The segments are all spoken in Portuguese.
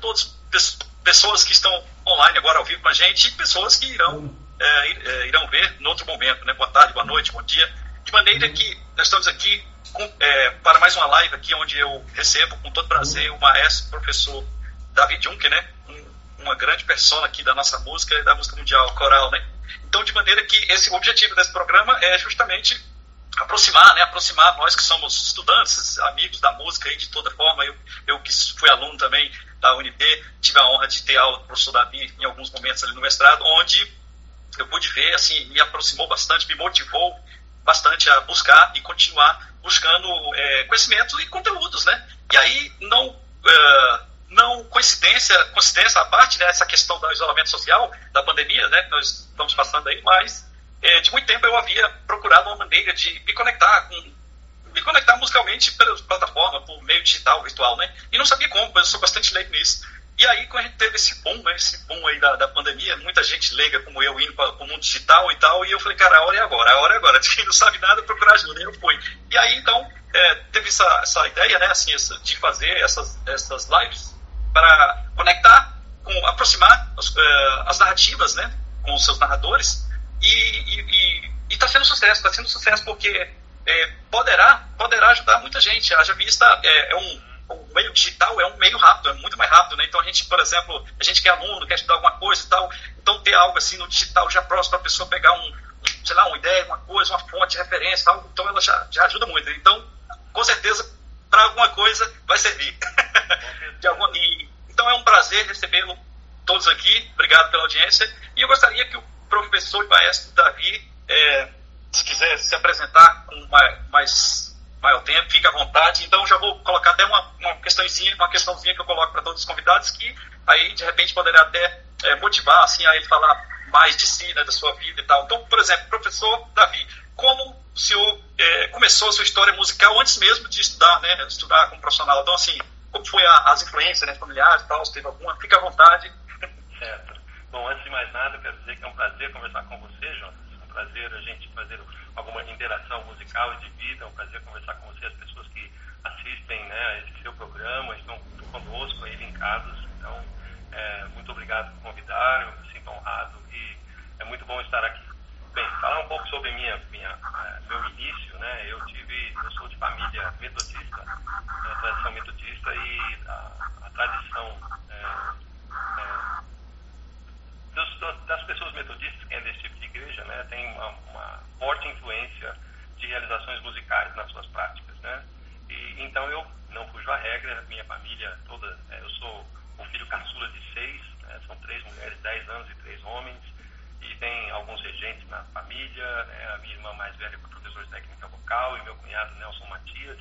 todas pessoas que estão online agora ao vivo com a gente e pessoas que irão, é, é, irão ver no outro momento, né? Boa tarde, boa noite, bom dia. De maneira que nós estamos aqui com, é, para mais uma live aqui onde eu recebo com todo prazer o maestro, professor David Juncker, né? Um, uma grande persona aqui da nossa música e da música mundial coral, né? Então, de maneira que esse o objetivo desse programa é justamente aproximar, né, aproximar nós que somos estudantes, amigos da música aí de toda forma. Eu, eu que fui aluno também da UNB, tive a honra de ter aula do professor Davi em alguns momentos ali no mestrado, onde eu pude ver, assim, me aproximou bastante, me motivou bastante a buscar e continuar buscando é, conhecimento e conteúdos, né? E aí, não, uh, não coincidência, coincidência à parte, né, essa questão do isolamento social, da pandemia, né, que nós estamos passando aí, mas é, de muito tempo eu havia procurado uma maneira de me conectar com me conectar musicalmente pela plataforma, por meio digital, virtual, né? E não sabia como, eu sou bastante leigo nisso. E aí, quando a gente teve esse boom, né, esse boom aí da, da pandemia, muita gente leiga como eu indo para o mundo digital e tal, e eu falei, cara, a hora é agora, a hora é agora. Quem não sabe nada, procurar ajuda. E eu fui. E aí, então, é, teve essa, essa ideia, né, assim, essa, de fazer essas, essas lives para conectar, com, aproximar as, uh, as narrativas, né, com os seus narradores, e está sendo sucesso, está sendo sucesso porque é, poderá, poderá ajudar muita gente. Haja vista, é, é um, o meio digital é um meio rápido, é muito mais rápido, né? Então a gente, por exemplo, a gente quer aluno, quer estudar alguma coisa e tal, então ter algo assim no digital já próximo para a pessoa pegar um, sei lá, uma ideia, uma coisa, uma fonte, referência, tal, então ela já, já ajuda muito. Então, com certeza, para alguma coisa vai servir. alguma, e, então é um prazer recebê-lo todos aqui. Obrigado pela audiência. E eu gostaria que o professor e maestro Davi, é, se quiser se apresentar com mais, maior tempo, fique à vontade. Então já vou colocar até uma, uma questãozinha, uma questãozinha que eu coloco para todos os convidados, que aí de repente poderá até é, motivar assim, a ele falar mais de si, né, da sua vida e tal. Então, por exemplo, professor Davi, como o senhor é, começou a sua história musical antes mesmo de estudar, né, estudar como profissional? Então, assim, como foi a, as influências né, familiares e tal, se teve alguma? Fique à vontade. Certo. Bom, antes de mais nada, eu quero dizer que é um prazer conversar com você, Jonas. É prazer a gente fazer alguma interação musical e de vida. É um prazer conversar com você, as pessoas que assistem né, esse seu programa, estão conosco aí linkados. Então, é, muito obrigado por convidar, eu me sinto honrado e é muito bom estar aqui. Bem, falar um pouco sobre minha, minha, é, meu início, né? Eu tive, eu sou de família metodista, né, tradição metodista e a, a tradição é, dos, das pessoas metodistas que é desse tipo de igreja, né, tem uma, uma, forte influência de realizações musicais nas suas práticas, né? E, então eu não fujo a regra, minha família toda, é, eu sou o filho caçula de seis, né, são três mulheres, dez anos e três homens, e tem alguns regentes na família, né, a minha irmã mais velha foi professor de técnica vocal, e meu cunhado Nelson Matias,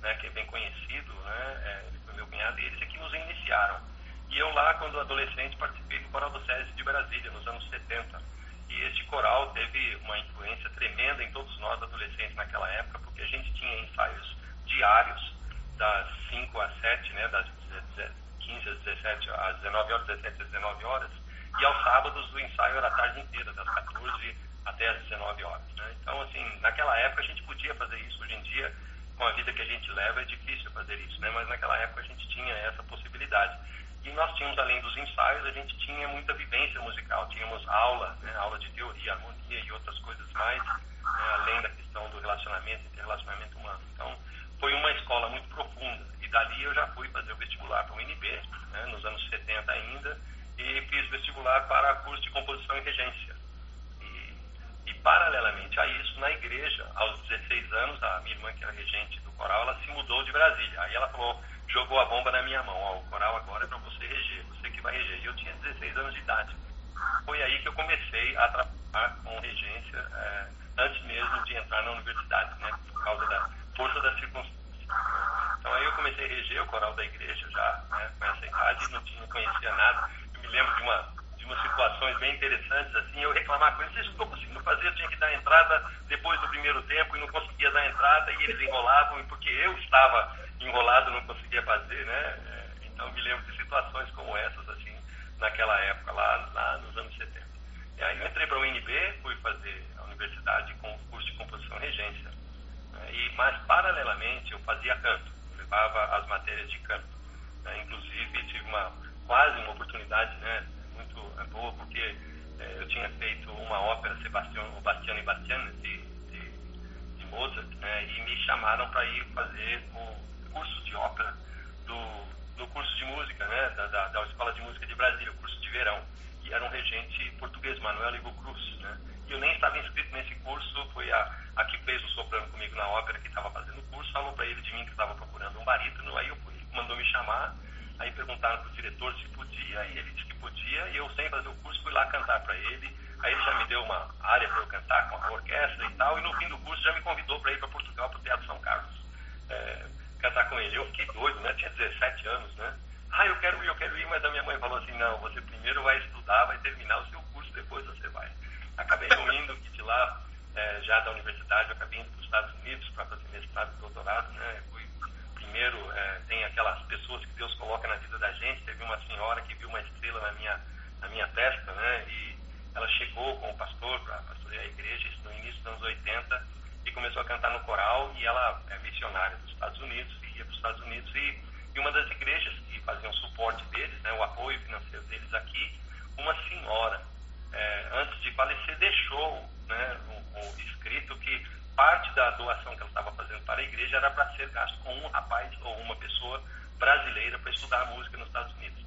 né, que é bem conhecido, né, é, meu cunhado, e eles é que nos iniciaram e eu lá, quando adolescente, participei do Coral do SESI de Brasília, nos anos 70. E este coral teve uma influência tremenda em todos nós adolescentes naquela época, porque a gente tinha ensaios diários, das 5 às 7, né, das 15 às 17, às 19 horas, 17 às 19 horas, e aos sábados o ensaio era a tarde inteira, das 14 até as 19 horas. Né? Então, assim, naquela época a gente podia fazer isso. Hoje em dia, com a vida que a gente leva, é difícil fazer isso, né? mas naquela época a gente tinha essa possibilidade. E nós tínhamos, além dos ensaios, a gente tinha muita vivência musical. Tínhamos aula, né, aula de teoria, harmonia e outras coisas mais, né, além da questão do relacionamento, interrelacionamento humano. Então, foi uma escola muito profunda. E dali eu já fui fazer o vestibular para o UNB, né, nos anos 70 ainda, e fiz vestibular para curso de composição e regência. E, e paralelamente a isso, na igreja, aos 16 anos, a minha irmã, que era regente do coral, ela se mudou de Brasília. Aí ela falou, jogou a bomba na minha mão. Ó, o coral agora é para você reger, você que vai reger. E eu tinha 16 anos de idade. Foi aí que eu comecei a trabalhar com regência, é, antes mesmo de entrar na universidade, né, por causa da força das circunstâncias. Então aí eu comecei a reger o coral da igreja já, né, com essa idade, não tinha, conhecia nada. Eu me lembro de uma de umas situações bem interessantes, assim, eu reclamar com eles, vocês não estão conseguindo fazer, eu tinha que dar entrada depois do primeiro tempo e não conseguia dar entrada e eles enrolavam, porque eu estava enrolado, não conseguia fazer, né? É, então me lembro de situações como essas, assim, naquela época, lá, lá nos anos 70. E aí eu entrei para o UNB, fui fazer a universidade com curso de composição e regência. Né? E, mas, paralelamente, eu fazia canto, eu levava as matérias de canto. Né? Inclusive, tive uma quase uma oportunidade né, muito boa, porque é, eu tinha feito uma ópera, Sebastião, Bastiano e Bastiano, de, de, de Mozart, né, e me chamaram para ir fazer o curso de ópera do, do curso de música, né, da, da, da Escola de Música de Brasília, o curso de verão. E era um regente português, Manuel Ivo Cruz, né? E eu nem estava inscrito nesse curso, foi a, a que fez o soprano comigo na ópera, que estava fazendo o curso, falou para ele de mim que estava procurando um barítono, aí eu fui, mandou me chamar, aí perguntaram para o diretor se podia, e ele disse que podia, e eu sem fazer o curso fui lá cantar para ele, aí ele já me deu uma área para eu cantar com a orquestra e tal, e no fim do curso já me convidou para ir para Portugal, para o Teatro São Carlos, é, cantar com ele. Eu fiquei doido, né? Tinha 17 anos, né? Ah, eu quero ir, eu quero ir, mas a minha mãe falou assim, não, você primeiro vai estudar, vai terminar o seu curso, depois você vai. Acabei não indo, de lá, é, já da universidade, eu acabei indo para os Estados Unidos para fazer mestrado e doutorado, né? Fui primeiro, é, tem aquelas pessoas que Deus coloca na vida da gente, teve uma senhora que viu uma estrela na minha, na minha testa, né? E ela chegou com o pastor para pastorear a igreja, isso no início dos anos 80, e começou a cantar no coral, e ela é missionária dos Estados Unidos, e ia para os Estados Unidos, e, e uma das igrejas que faziam suporte deles, né, o apoio financeiro deles aqui, uma senhora, é, antes de falecer, deixou né, um escrito que parte da doação que ela estava fazendo para a igreja era para ser gasto com um rapaz ou uma pessoa brasileira para estudar música nos Estados Unidos.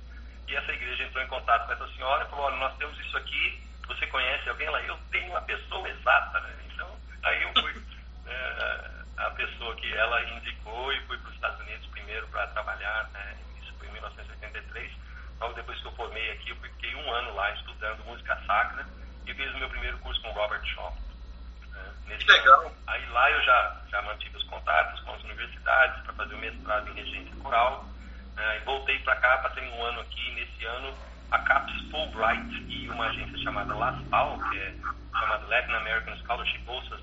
E essa igreja entrou em contato com essa senhora e falou: olha, nós temos isso aqui, você conhece alguém lá? Eu tenho a pessoa exata, né? Então, aí eu fui é, a pessoa que ela indicou e fui para os Estados Unidos primeiro para trabalhar, né? Isso foi em 1983. Logo depois que eu formei aqui, eu fiquei um ano lá estudando música sacra e fiz o meu primeiro curso com Robert Shaw. Né? Que legal. Ano. Aí lá eu já, já mantive os contatos com as universidades para fazer o mestrado em regência coral. Né? E voltei para cá, passei um ano aqui. Nesse ano, a CAPES Fulbright e uma agência chamada LASPAL, que é chamada Latin American Scholarship Bolsas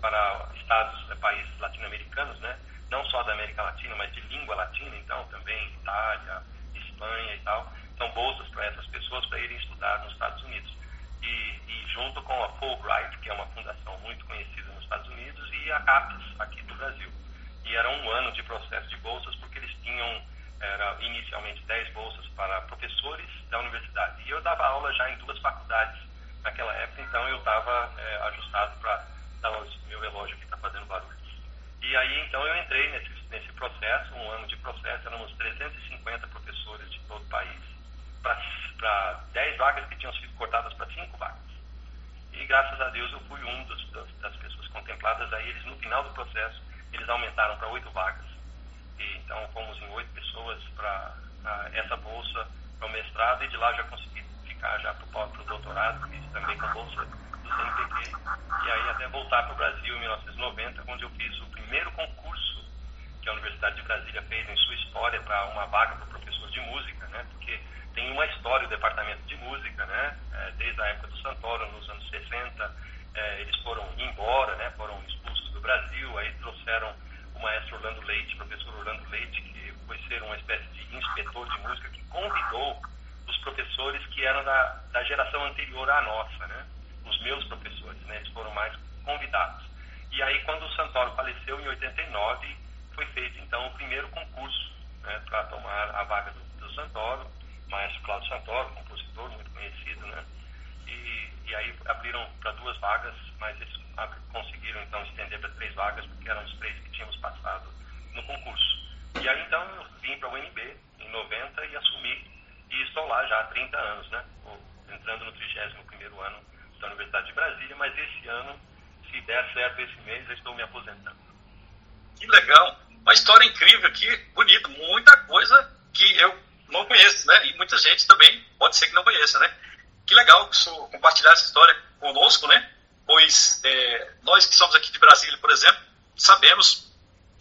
para estados, eh, países latino-americanos, né? Não só da América Latina, mas de língua latina, então também Itália, Espanha e tal. São bolsas para essas pessoas para irem estudar nos Estados Unidos. E, e, junto com a Fulbright, que é uma fundação muito conhecida nos Estados Unidos, e a CAPES aqui do Brasil. E era um ano de processo de bolsas, porque eles tinham era inicialmente 10 bolsas para professores da universidade. E eu dava aula já em duas faculdades naquela época, então eu estava é, ajustado para dar meu relógio que está fazendo barulho. E aí então eu entrei nesse, nesse processo, um ano de processo, éramos 350 professores de todo o país, para 10 vagas que tinham sido cortadas para 5 vagas. E graças a Deus eu fui um dos, das, das pessoas contempladas, aí eles no final do processo, eles aumentaram para 8 vagas e, então fomos em oito pessoas para essa bolsa para o mestrado e de lá já consegui ficar já para o doutorado, fiz também com bolsa do CNPq. E aí até voltar para o Brasil em 1990, onde eu fiz o primeiro concurso que a Universidade de Brasília fez em sua história para uma vaga para professor de música, né? Porque tem uma história o departamento de música, né? É, desde a época do Santoro, nos anos 60, é, eles foram embora, né? Foram expulsos do Brasil, aí trouxeram o maestro Orlando Leite, professor Orlando Leite, que foi ser uma espécie de inspetor de música, que convidou os professores que eram da, da geração anterior à nossa, né? Os meus professores, né? Eles foram mais convidados. E aí, quando o Santoro faleceu, em 89, foi feito, então, o primeiro concurso né, para tomar a vaga do, do Santoro, maestro Cláudio Santoro, compositor muito conhecido, né? E, e aí abriram para duas vagas, mas eles conseguiram então estender para três vagas, porque eram os três que tínhamos passado no concurso. E aí então vim para o UNB em 90 e assumi, e estou lá já há 30 anos, né? Entrando no 31 ano da Universidade de Brasília, mas esse ano, se der certo esse mês, eu estou me aposentando. Que legal! Uma história incrível aqui, bonita, muita coisa que eu não conheço, né? E muita gente também pode ser que não conheça, né? Que legal compartilhar essa história conosco, né? Pois é, nós que somos aqui de Brasília, por exemplo, sabemos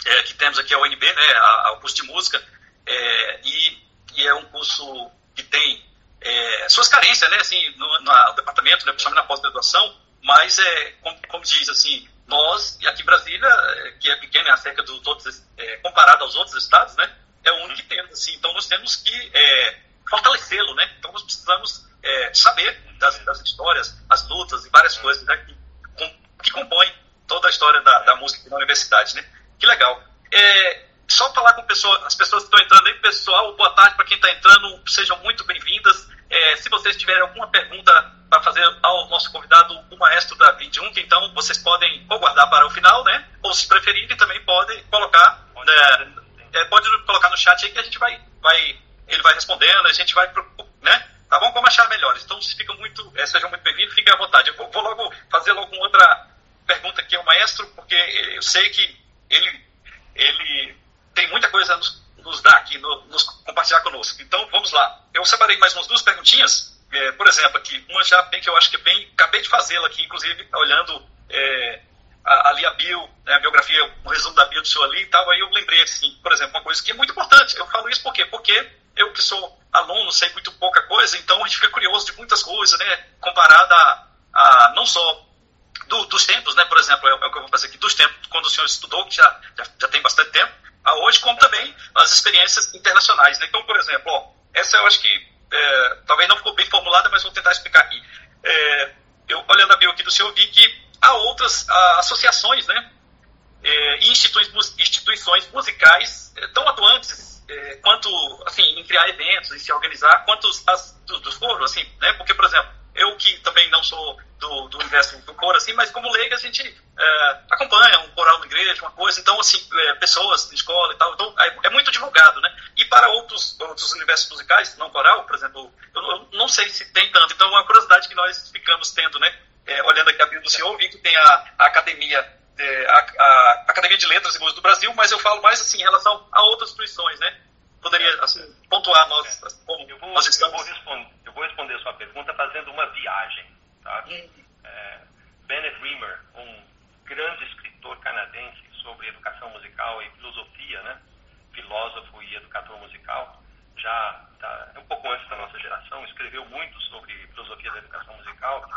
é, que temos aqui a UNB, né? A, a, o curso de música, é, e, e, é um curso que tem é, suas carências, né? Assim, no, no departamento, né? principalmente na pós-graduação, mas é, como, como, diz assim, nós, e aqui em Brasília, é, que é pequena, é acerca dos outros, é, comparado aos outros estados, né? É o único que temos, assim, então nós temos que é, fortalecê-lo, né? Então nós precisamos saber das, das, histórias, as lutas e várias coisas né, que, que compõem toda a história da, da música na universidade, né? Que legal. É, só falar com pessoa, as pessoas que estão entrando aí, pessoal, boa tarde para quem está entrando, sejam muito bem-vindas. É, se vocês tiverem alguma pergunta para fazer ao nosso convidado, o maestro David Junk, então vocês podem ou guardar para o final, né? Ou se preferirem, também podem colocar, pode, né, é, pode colocar no chat aí que a gente vai, vai ele vai respondendo, a gente vai, né? Tá bom? Como achar melhor. Então, vocês ficam muito, é, sejam muito bem-vindos, fiquem à vontade. Eu vou, vou logo fazer logo uma outra pergunta aqui ao maestro, porque eu sei que ele, ele tem muita coisa a nos, nos dar aqui, no, nos compartilhar conosco. Então, vamos lá. Eu separei mais umas duas perguntinhas. É, por exemplo, aqui, uma já bem que eu acho que é bem, acabei de fazê-la aqui, inclusive, olhando é, ali a bio, né, a biografia, o resumo da bio do senhor ali e tal, aí eu lembrei, assim, por exemplo, uma coisa que é muito importante. Eu falo isso por quê? Porque eu que sou aluno, sei muito pouca coisa, então a gente fica curioso de muitas coisas, né, comparada a, a não só do, dos tempos, né, por exemplo, é, é, o que eu vou fazer aqui, dos tempos, quando o senhor estudou, que já, já, já tem bastante tempo, a hoje, como também as experiências internacionais, né. Então, por exemplo, ó, essa eu acho que é, talvez não ficou bem formulada, mas vou tentar explicar aqui. É, eu, olhando a bio aqui do senhor, vi que há outras a, associações, né, é, e instituições, musicais é, tão atuantes é, quanto, assim, em criar eventos, em se organizar, quanto as dos coros, assim, né, porque, por exemplo, eu que também não sou do, do universo do coro, assim, mas como leiga a gente é, acompanha um coral na igreja, uma coisa, então, assim, é, pessoas de escola e tal, então é, é, muito divulgado, né? E para outros, outros universos musicais, não coral, por exemplo, eu, eu, não sei se tem tanto, então é uma curiosidade que nós ficamos tendo, né? É, olhando aqui a Bíblia do Senhor, vi que tem a, a academia é, a, a, Academia de Letras e Música do Brasil, mas eu falo mais assim em relação a outras instituições, né? Poderia assim, pontuar nós como eu vou, nós estamos. Eu vou, responder, eu vou responder a sua pergunta fazendo uma viagem, tá? É, Bennett Rimmer, um grande escritor canadense sobre educação musical e filosofia, né? Filósofo e educador musical, já tá, um pouco antes da nossa geração, escreveu muito sobre filosofia da educação musical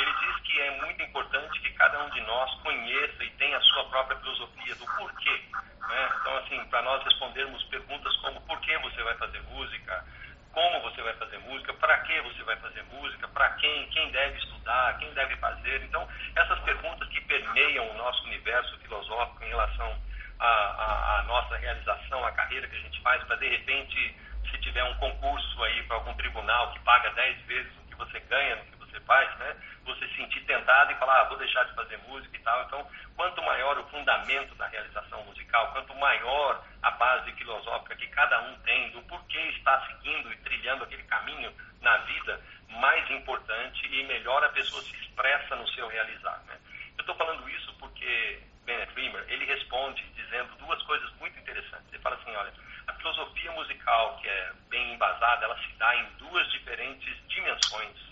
ele diz que é muito importante que cada um de nós conheça e tenha a sua própria filosofia do porquê. Né? Então, assim, para nós respondermos perguntas como por que você vai fazer música, como você vai fazer música, para que você vai fazer música, para quem, quem deve estudar, quem deve fazer. Então, essas perguntas que permeiam o nosso universo filosófico em relação à, nossa realização, à carreira que a gente faz, para de repente, se tiver um concurso aí para algum tribunal que paga 10 vezes o que você ganha no que você faz, né? você se sentir tentado e falar, ah, vou deixar de fazer música e tal. Então, quanto maior o fundamento da realização musical, quanto maior a base filosófica que cada um tem do porquê está seguindo e trilhando aquele caminho na vida, mais importante e melhor a pessoa se expressa no seu realizar. Né? Eu estou falando isso porque Bennett Riemer, ele responde dizendo duas coisas muito interessantes. Ele fala assim, olha, a filosofia musical, que é bem embasada, ela se dá em duas diferentes dimensões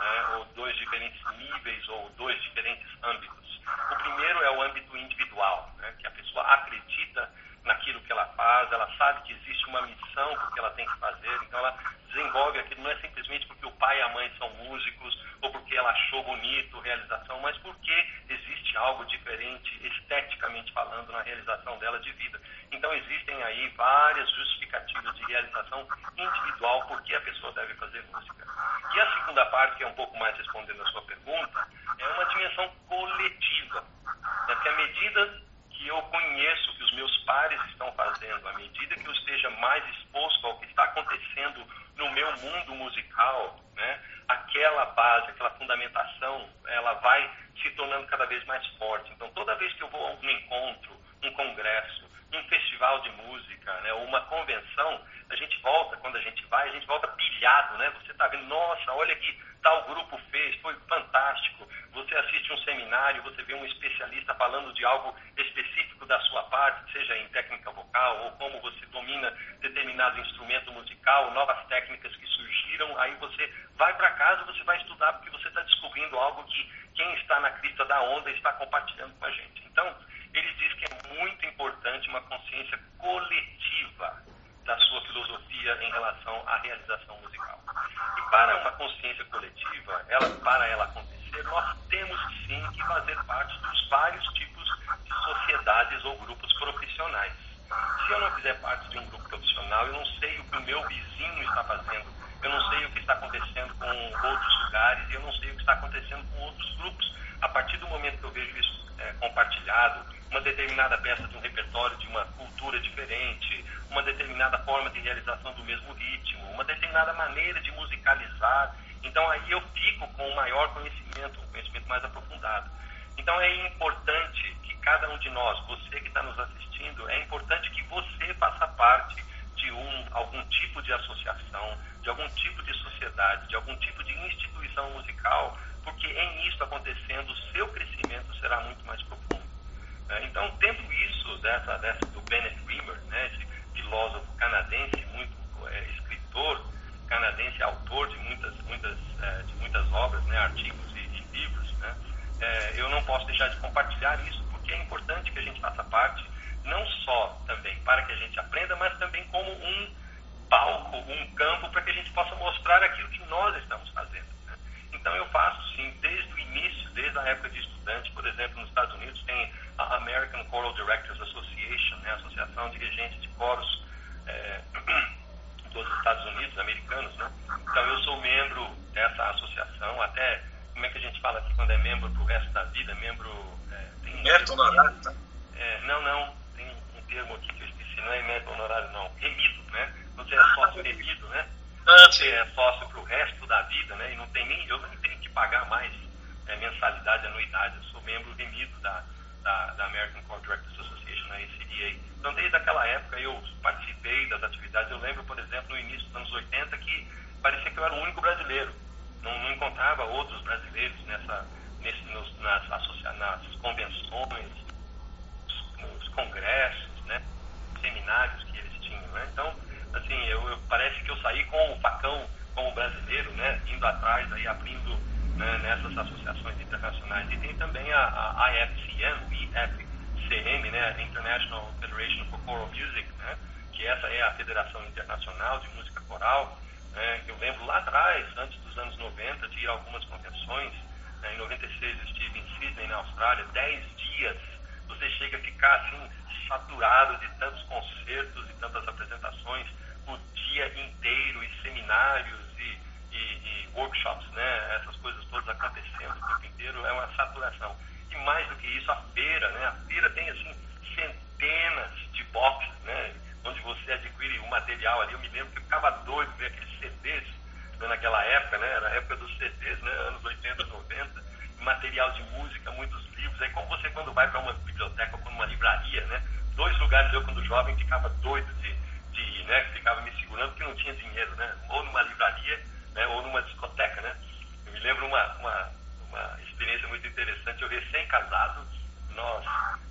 né, ou dois diferentes níveis ou dois diferentes âmbitos. O primeiro é o âmbito individual, né, que a pessoa acredita naquilo que ela faz, ela sabe que existe uma missão porque ela tem que fazer, então ela desenvolve aquilo não é simplesmente porque o pai e a mãe são músicos ou porque ela achou bonito realização, mas porque existe algo diferente esteticamente falando na realização dela de vida. Então existem aí várias justificativas de realização individual porque a pessoa deve fazer música. E a segunda parte, que é um pouco mais respondendo a sua pergunta, é uma dimensão coletiva. Né? Porque à medida que eu conheço que os meus pares estão fazendo, à medida que eu esteja mais exposto ao que está acontecendo no meu mundo musical, né, aquela base, aquela fundamentação, ela vai se tornando cada vez mais forte. Então, toda vez que eu vou a um encontro, um congresso, um festival de música, né, uma convenção, a gente volta, quando a gente vai, a gente volta pilhado, né? Você está vendo, nossa, olha que tal grupo fez, foi fantástico. Você assiste um seminário, você vê um especialista falando de algo específico da sua parte, seja em técnica vocal ou como você domina determinado instrumento musical, novas técnicas que surgiram, aí você vai para casa, você vai estudar porque você está descobrindo algo que quem está na crista da onda está compartilhando com a gente. Então, ele diz que é muito importante uma consciência coletiva da sua filosofia em relação à realização musical. E para uma consciência coletiva, ela, para ela acontecer, nós temos sim que fazer parte dos vários tipos de sociedades ou grupos profissionais. Se eu não fizer parte de um grupo profissional, eu não sei o que o meu vizinho está fazendo, eu não sei o que está acontecendo com outros lugares, eu não sei o que está acontecendo com outros grupos. A partir do momento que eu vejo isso é, compartilhado, uma determinada peça de um repertório de uma cultura diferente, uma determinada forma de realização do mesmo ritmo, uma determinada maneira de musicalizar. Então aí eu fico com um maior conhecimento, um conhecimento mais aprofundado. Então é importante que cada um de nós, você que está nos assistindo, é importante que você faça parte de um, algum tipo de associação, de algum tipo de sociedade, de algum tipo de instituição musical, porque em isso acontecendo, o seu crescimento será muito mais profundo. Né? Então, tendo isso dessa, dessa do Bennett Rimmer, né, esse filósofo canadense, muito é, escritor canadense, autor de muitas, muitas, é, de muitas obras, né, artigos e, e livros, né, é, eu não posso deixar de compartilhar isso, porque é importante que a gente faça parte, não só também para que a gente aprenda, mas também como um palco, um campo para que a gente possa mostrar aquilo que nós estamos fazendo. Então eu faço sim, desde o início, desde a época de estudante, por exemplo, nos Estados Unidos tem a American Choral Directors Association, né, a Associação de Regentes de Coros é, dos Estados Unidos, americanos, né? Então eu sou membro dessa associação, até como é que a gente fala aqui quando é membro pro resto da vida, membro. É, tem honorário, tá? É, não, não, tem um termo aqui que eu esqueci, não é mérito honorário, não, remido, né? Você é sócio remido, né? Ah, você é sócio pro resto vida, né? E não tem nem, eu não tenho que pagar mais é, mensalidade, anuidade, eu sou membro remido da, da, da American Choral Directors Association, a ACDA. Então, desde aquela época, eu participei das atividades. Eu lembro, por exemplo, no início dos anos 80, que parecia que eu era o único brasileiro. Não, não encontrava outros brasileiros nessa, nesse, nos, nas, nas convenções, nos, nos congressos, né, seminários que eles tinham. Né? Então, assim, eu, eu, parece que eu saí com o facão como brasileiro, né, indo atrás, aí, abrindo né, nessas associações internacionais. E tem também a, a IFCM, IFCM, né, International Federation for Choral Music, né, que essa é a Federação Internacional de Música Coral. Né, eu lembro lá atrás, antes dos anos 90, de ir a algumas convenções. Né, em 96 eu estive em Sydney, na Austrália, 10 dias. Você chega a ficar assim, saturado de tantos concertos e tantas apresentações o dia inteiro e seminários e, e, e workshops, né? Essas coisas todas acontecendo o tempo inteiro é uma saturação. E mais do que isso, a feira, né? A feira tem assim centenas de boxes, né? Onde você adquire o material ali. Eu me lembro que eu ficava doido ver aqueles CDs né? naquela época, né? Era a época dos CDs, né? Anos 80, 90. Material de música, muitos livros. Aí como você quando vai para uma biblioteca ou uma livraria, né? Dois lugares eu quando jovem ficava doido de, né? Ficava me segurando porque não tinha dinheiro, né? Ou numa livraria né, ou numa discoteca, né? Eu me lembro uma, uma, uma experiência muito interessante. Eu recém-casado, nós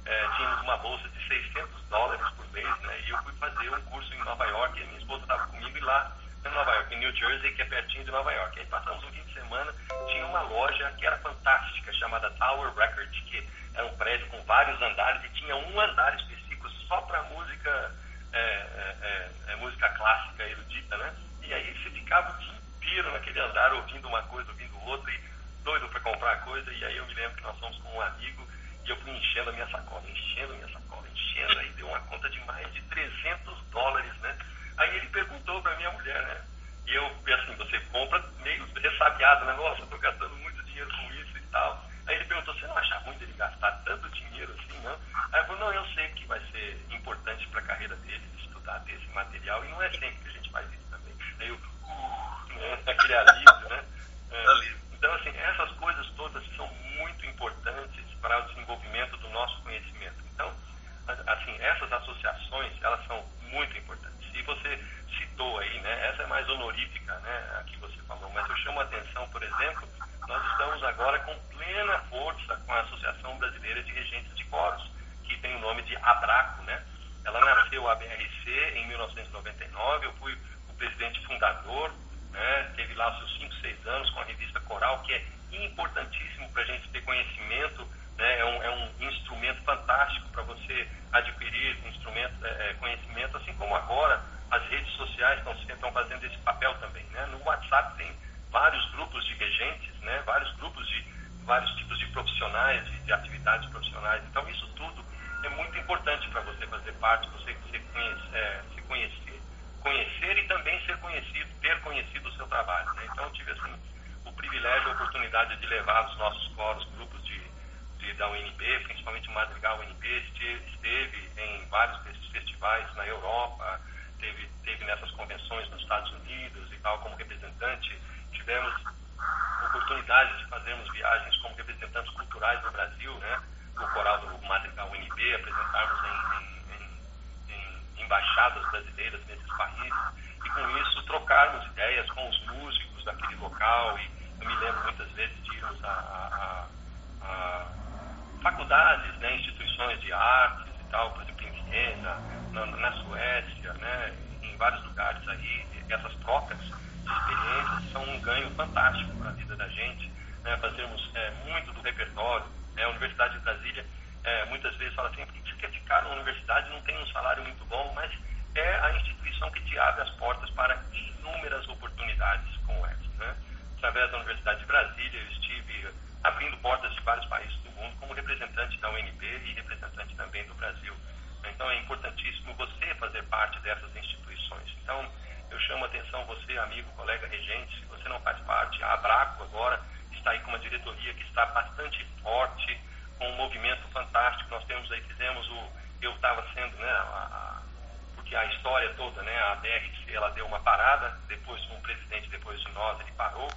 é, tínhamos uma bolsa de 600 dólares por mês, né? E eu fui fazer um curso em Nova York. E minha esposa estava comigo e lá em Nova York, em New Jersey, que é pertinho de Nova York. Aí passamos um fim de semana, tinha uma loja que era fantástica, chamada Tower Records, que era um prédio com vários andares e tinha um andar específico só para música, é, é, é, é, música clássica erudita, né? E aí você ficava o dia inteiro naquele andar ouvindo uma coisa, ouvindo outra, e doido para comprar coisa. E aí eu me lembro que nós fomos com um amigo e eu fui enchendo a minha sacola, enchendo a minha sacola, enchendo. Aí deu uma conta de mais de 300 dólares, né? Aí ele perguntou para minha mulher, né? E eu, assim, você compra meio ressabiado, né? Nossa, tô gastando muito dinheiro com isso e tal. Aí ele perguntou, você não acha ruim ele gastar tanto dinheiro assim, não? Aí eu falei, não, eu sei que vai ser importante para a carreira dele estudar, ter esse material, e não é sempre que a gente faz isso também. Aí eu, né? aquele alívio, né? É, então, assim, essas coisas todas são muito importantes para o desenvolvimento do nosso conhecimento. Então, assim, essas associações, elas são muito importantes. E você citou aí, né? Essa é mais honorífica, né? A que você falou, mas eu chamo a atenção, por exemplo, nós estamos agora com plena força com a Associação Brasileira de Regentes de Coros, que tem o nome de ABRACO, né? Ela nasceu, a BRC, em 1999, eu fui o presidente fundador, né? teve lá seus 5, 6 anos com a revista Coral, que é importantíssimo para a gente ter conhecimento, né? é, um, é um instrumento fantástico para você adquirir instrumento, é, é, conhecimento, assim como agora as redes sociais estão, fazendo esse papel também. Né? No WhatsApp tem vários grupos de regentes, né? vários grupos de vários tipos de profissionais, de, de atividades profissionais. Então, isso tudo é muito importante para você fazer parte, você se, conhece, é, se conhecer, conhecer e também ser conhecido, ter conhecido o seu trabalho. Né? Então eu tive assim o privilégio, a oportunidade de levar os nossos coros, grupos de, de da UNB, principalmente o Madrigal UNB, esteve em vários desses festivais na Europa, teve, teve nessas convenções nos Estados Unidos e tal como representante. Tivemos oportunidade de fazermos viagens como representantes culturais do Brasil, né? O coral do Madrigal UNB, apresentarmos em, em, em, em embaixadas brasileiras nesses países. E com isso trocarmos ideias com os músicos daquele local. E eu me lembro muitas vezes de irmos a, a, a faculdades, né, instituições de artes e tal, por exemplo, em Viena, na, na Suécia, né, em vários lugares aí, essas trocas experiências são um ganho fantástico para a vida da gente, né, fazermos é, muito do repertório, né, a Universidade de Brasília é, muitas vezes fala assim, por que você quer ficar numa universidade não tem um salário muito bom, mas é a instituição que te abre as portas para inúmeras oportunidades como essa. Né? Através da Universidade de Brasília, eu estive abrindo portas de vários países do mundo como representante da UNB e representante também do Brasil. Então é importantíssimo você fazer parte dessas instituições. Então eu chamo a atenção você, amigo, colega regente, se você não faz parte, a Abraco agora está aí com uma diretoria que está bastante forte, com um movimento fantástico. Nós temos aí, fizemos o, eu estava sendo, né, a, a, porque a história toda, né, a BRC, ela deu uma parada, depois um presidente depois de nós, ele parou,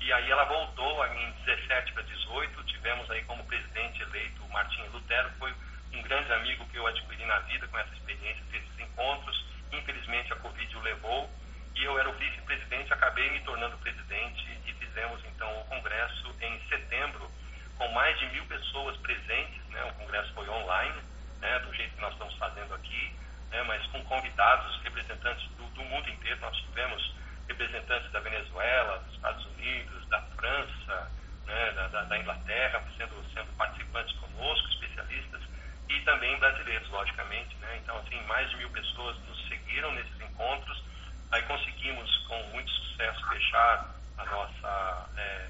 e aí ela voltou em 17 para 18, tivemos aí como presidente eleito o Martinho Lutero, foi um grande amigo que eu adquiri na vida com essa experiência desses encontros. Infelizmente a Covid o levou e eu era o vice-presidente, acabei me tornando presidente e fizemos então o congresso em setembro com mais de mil pessoas presentes, né? O congresso foi online, né? Do jeito que nós estamos fazendo aqui, né? Mas com convidados, representantes do, do mundo inteiro. Nós tivemos representantes da Venezuela, dos Estados Unidos, da França, né? da, da, Inglaterra, sendo, sendo participantes conosco, especialistas e também brasileiros, logicamente. Né? Então, assim, mais de mil pessoas nos seguiram nesses encontros. Aí conseguimos, com muito sucesso, fechar a nossa. É,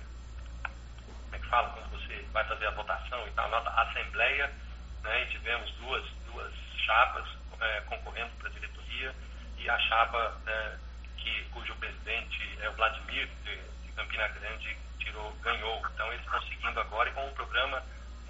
como é que fala? Quando você vai fazer a votação e tal, a nossa assembleia. Né? E tivemos duas, duas chapas é, concorrendo para a diretoria. E a chapa é, que, cujo presidente é o Vladimir, de, de Campina Grande, tirou, ganhou. Então, eles estão seguindo agora e com um programa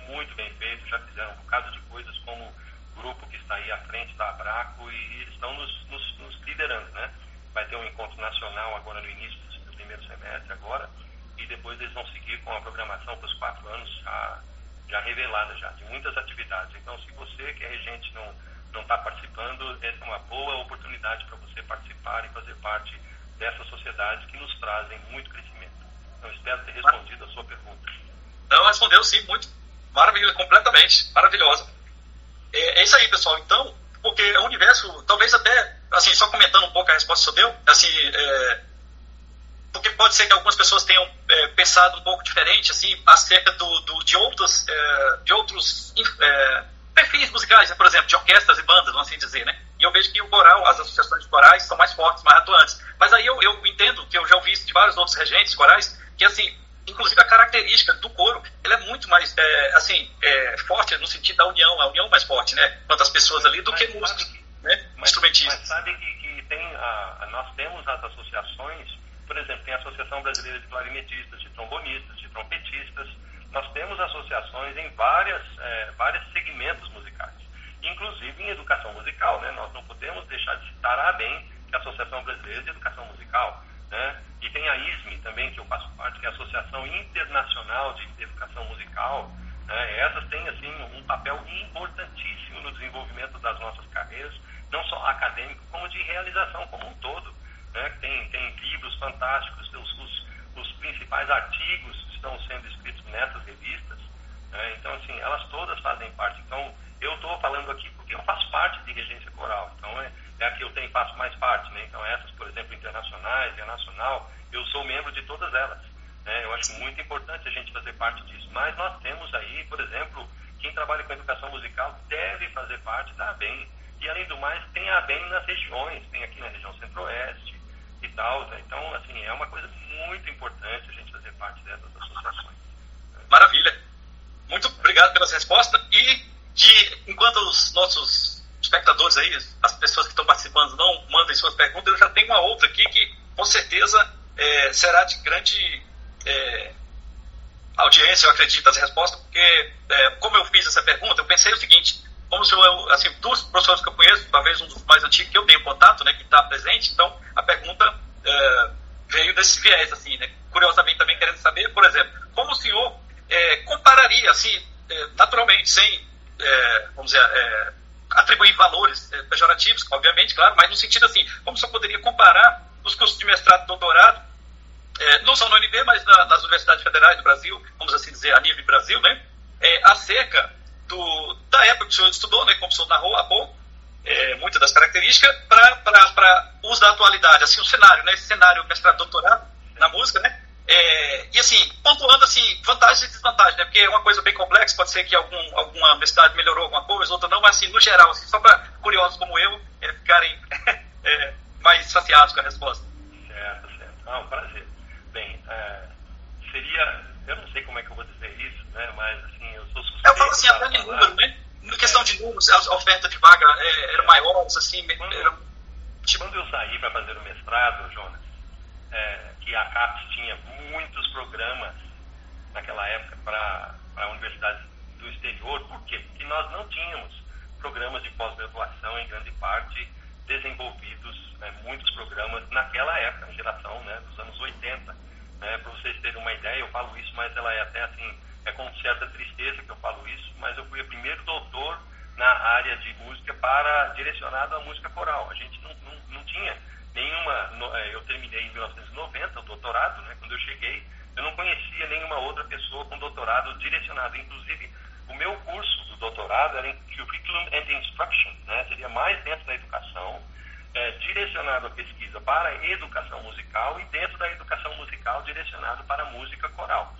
muito bem feito, já fizeram um bocado de coisas como grupo que está aí à frente da Abraco e estão nos, nos, nos liderando, né? Vai ter um encontro nacional agora no início do primeiro semestre agora e depois eles vão seguir com a programação para os quatro anos já, já revelada já, de muitas atividades. Então, se você que é regente não não está participando, é uma boa oportunidade para você participar e fazer parte dessas sociedades que nos trazem muito crescimento. Então, espero ter respondido a sua pergunta. Não, respondeu sim, muito Maravilha, completamente. Maravilhosa. É, é, isso aí, pessoal. Então, porque o universo, talvez até, assim, só comentando um pouco a resposta que você deu, assim, é, porque pode ser que algumas pessoas tenham é, pensado um pouco diferente, assim, acerca do, do de outros, é, de outros é, perfis musicais, né? por exemplo, de orquestras e bandas, vamos assim dizer, né? E eu vejo que o coral, as associações de corais são mais fortes, mais atuantes. Mas aí eu, eu entendo que eu já ouvi de vários outros regentes corais, que assim, inclusive a característica do coro, ela é muito mais, é, assim, é, forte no sentido da união, a união mais forte, né? Quantas pessoas ali do mas que músicos, né? Mas, instrumentistas. Mas sabe que, que tem a, a, nós temos as associações, por exemplo, tem a Associação Brasileira de Clarinetistas, de Trombonistas, de Trompetistas, nós temos associações em várias, é, vários segmentos musicais, inclusive em educação musical, né? Nós não podemos deixar de citar a ABEM, que é a Associação Brasileira de Educação Musical, né? E tem a ISME também, que eu faço parte, que é a Associação Internacional de Educação Musical. Né? Essas têm, assim, um papel importantíssimo no desenvolvimento das nossas carreiras, não só acadêmico, como de realização como um todo. Né? Tem, tem livros fantásticos, os, os, os principais artigos estão sendo escritos nessas revistas. Né? Então, assim, elas todas fazem parte. Então, eu estou falando aqui porque eu faço parte de regência coral. Então, é, é a que eu tenho, faço mais parte. Né? Então, essas, por exemplo, internacionais e a nacional, eu sou membro de todas elas. Né? Eu acho muito importante a gente fazer parte disso. Mas nós temos aí, por exemplo, quem trabalha com educação musical deve fazer parte da ABEM. E, além do mais, tem a ABEM nas regiões, tem aqui na região centro-oeste e tal. Né? Então, assim, é uma coisa muito importante a gente fazer parte dessas associações. Maravilha. Muito obrigado pelas respostas. E de, enquanto os nossos espectadores aí, as pessoas que estão participando não mandem suas perguntas, eu já tenho uma outra aqui que com certeza é, será de grande é, audiência, eu acredito, as respostas, porque é, como eu fiz essa pergunta, eu pensei o seguinte, como se eu, assim, dos professores que eu conheço, talvez um dos mais antigos que eu tenho contato, né, que está presente, então a pergunta é, veio desse viés, assim, né, curiosamente também querendo saber, por exemplo, como o senhor é, compararia, assim, é, naturalmente, sem, é, vamos dizer, é, atribuir valores pejorativos, obviamente, claro, mas no sentido assim, como senhor poderia comparar os cursos de mestrado e doutorado, não só na UNB, mas na, nas universidades federais do Brasil, vamos assim dizer, a nível Brasil, né, acerca do, da época que o senhor estudou, né, como o senhor narrou há é, muitas das características, para uso da atualidade, assim, o cenário, né, esse cenário mestrado-doutorado na música, né, é, e assim, pontuando assim, vantagens e desvantagens, né, porque é uma coisa bem complexa, pode ser que algum, alguma universidade melhorou alguma coisa, outra não, mas assim, no geral, assim, só para curiosos como eu, é, ficarem é, mais saciados com a resposta. Certo, certo. Não, prazer. Bem, é, seria, eu não sei como é que eu vou dizer isso, né, mas assim, eu sou suspeito. Eu falo assim, até de número, né? Na questão de números, a oferta de vaga é, era maior, assim, quando, era, tipo... quando eu saí para fazer o mestrado, Jonas, é, que a CAPES tinha muitos programas naquela época para universidades do exterior. Por quê? Porque nós não tínhamos programas de pós-graduação, em grande parte, desenvolvidos, né, muitos programas naquela época, geração né, dos anos 80. Né, para vocês terem uma ideia, eu falo isso, mas ela é até assim, é com certa tristeza que eu falo isso, mas eu fui o primeiro doutor na área de música para direcionado à música coral. A gente não, não, não tinha nenhuma. É, eu terminei em 1990 o doutorado, né? Quando eu cheguei, eu não conhecia nenhuma outra pessoa com doutorado direcionado. Inclusive, o meu curso do doutorado era em Curriculum and Instruction, né? Seria mais dentro da educação, é, direcionado à pesquisa para a educação musical e dentro da educação musical direcionado para a música coral.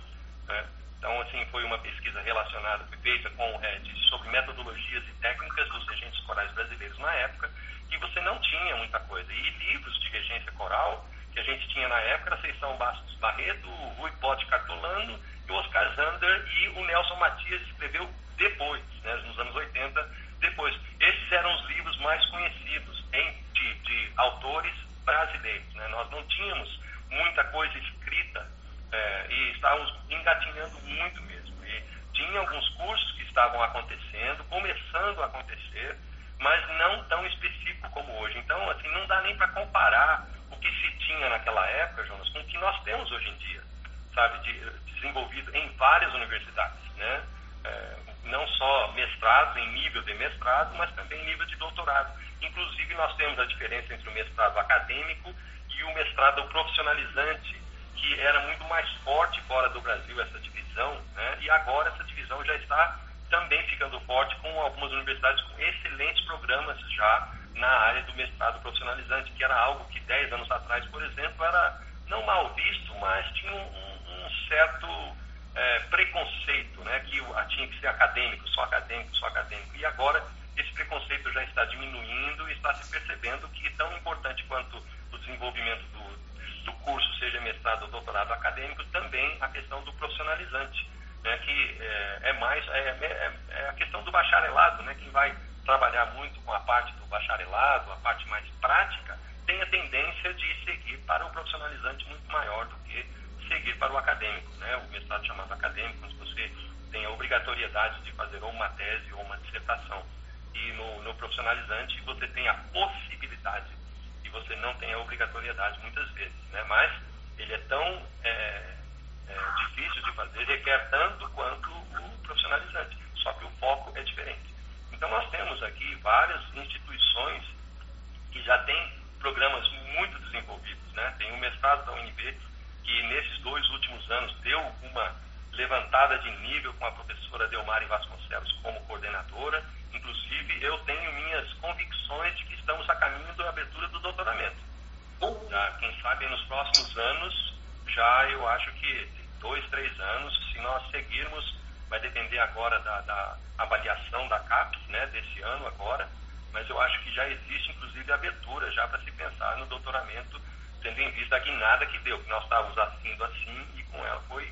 Né? Então, assim, foi uma pesquisa relacionada, feita com, é, de, sobre metodologias e técnicas dos regentes corais brasileiros na época, que você não tinha muita coisa. E livros de regência coral que a gente tinha na época era Seição Bastos Barreto, o Rui Pote Cartolano, e o Oscar Zander e o Nelson Matias escreveu depois, né, nos anos 80, depois. Esses eram os livros mais conhecidos em, de, de autores brasileiros. Né? Nós não tínhamos muita coisa escrita é, e estávamos engatinhando muito mesmo. E tinha alguns cursos que estavam acontecendo, começando a acontecer, mas não tão específico como hoje. Então, assim, não dá nem para comparar o que se tinha naquela época, Jonas, com o que nós temos hoje em dia, sabe, de, desenvolvido em várias universidades, né? É, não só mestrado em nível de mestrado, mas também em nível de doutorado. Inclusive, nós temos a diferença entre o mestrado acadêmico e o mestrado profissionalizante, que era muito mais forte fora do Brasil, essa divisão, né? e agora essa divisão já está também ficando forte com algumas universidades com excelentes programas já na área do mestrado profissionalizante, que era algo que 10 anos atrás, por exemplo, era não mal visto, mas tinha um, um certo é, preconceito, né, que tinha que ser acadêmico, só acadêmico, só acadêmico. E agora esse preconceito já está diminuindo e está se percebendo que tão importante quanto o desenvolvimento do, do curso, seja mestrado ou doutorado acadêmico, também a questão do profissionalizante né, que é, é mais é, é, é, a questão do bacharelado, né, quem vai trabalhar muito com a parte do bacharelado, a parte mais prática, tem a tendência de seguir para o profissionalizante muito maior do que seguir para o acadêmico, né, o mestrado chamado acadêmico, onde você tem a obrigatoriedade de fazer ou uma tese ou uma dissertação. E no, no profissionalizante você tem a possibilidade e você não tem a obrigatoriedade muitas vezes, né, mas ele é tão é, é, difícil de fazer, requer tanto quanto o profissionalizante, só que o foco é diferente. Então, nós temos aqui várias instituições que já têm programas muito desenvolvidos. Né? Tem o mestrado da UNB, que nesses dois últimos anos deu uma levantada de nível com a professora Delmari Vasconcelos como coordenadora. Inclusive, eu tenho minhas convicções de que estamos a caminho da abertura do doutoramento. Já, quem sabe nos próximos anos, já eu acho que dois, três anos, se nós seguirmos, vai depender agora da, da avaliação da CAPES, né, desse ano agora, mas eu acho que já existe, inclusive, abertura já para se pensar no doutoramento, tendo em vista a guinada que deu, que nós estávamos assindo assim, e com ela. Foi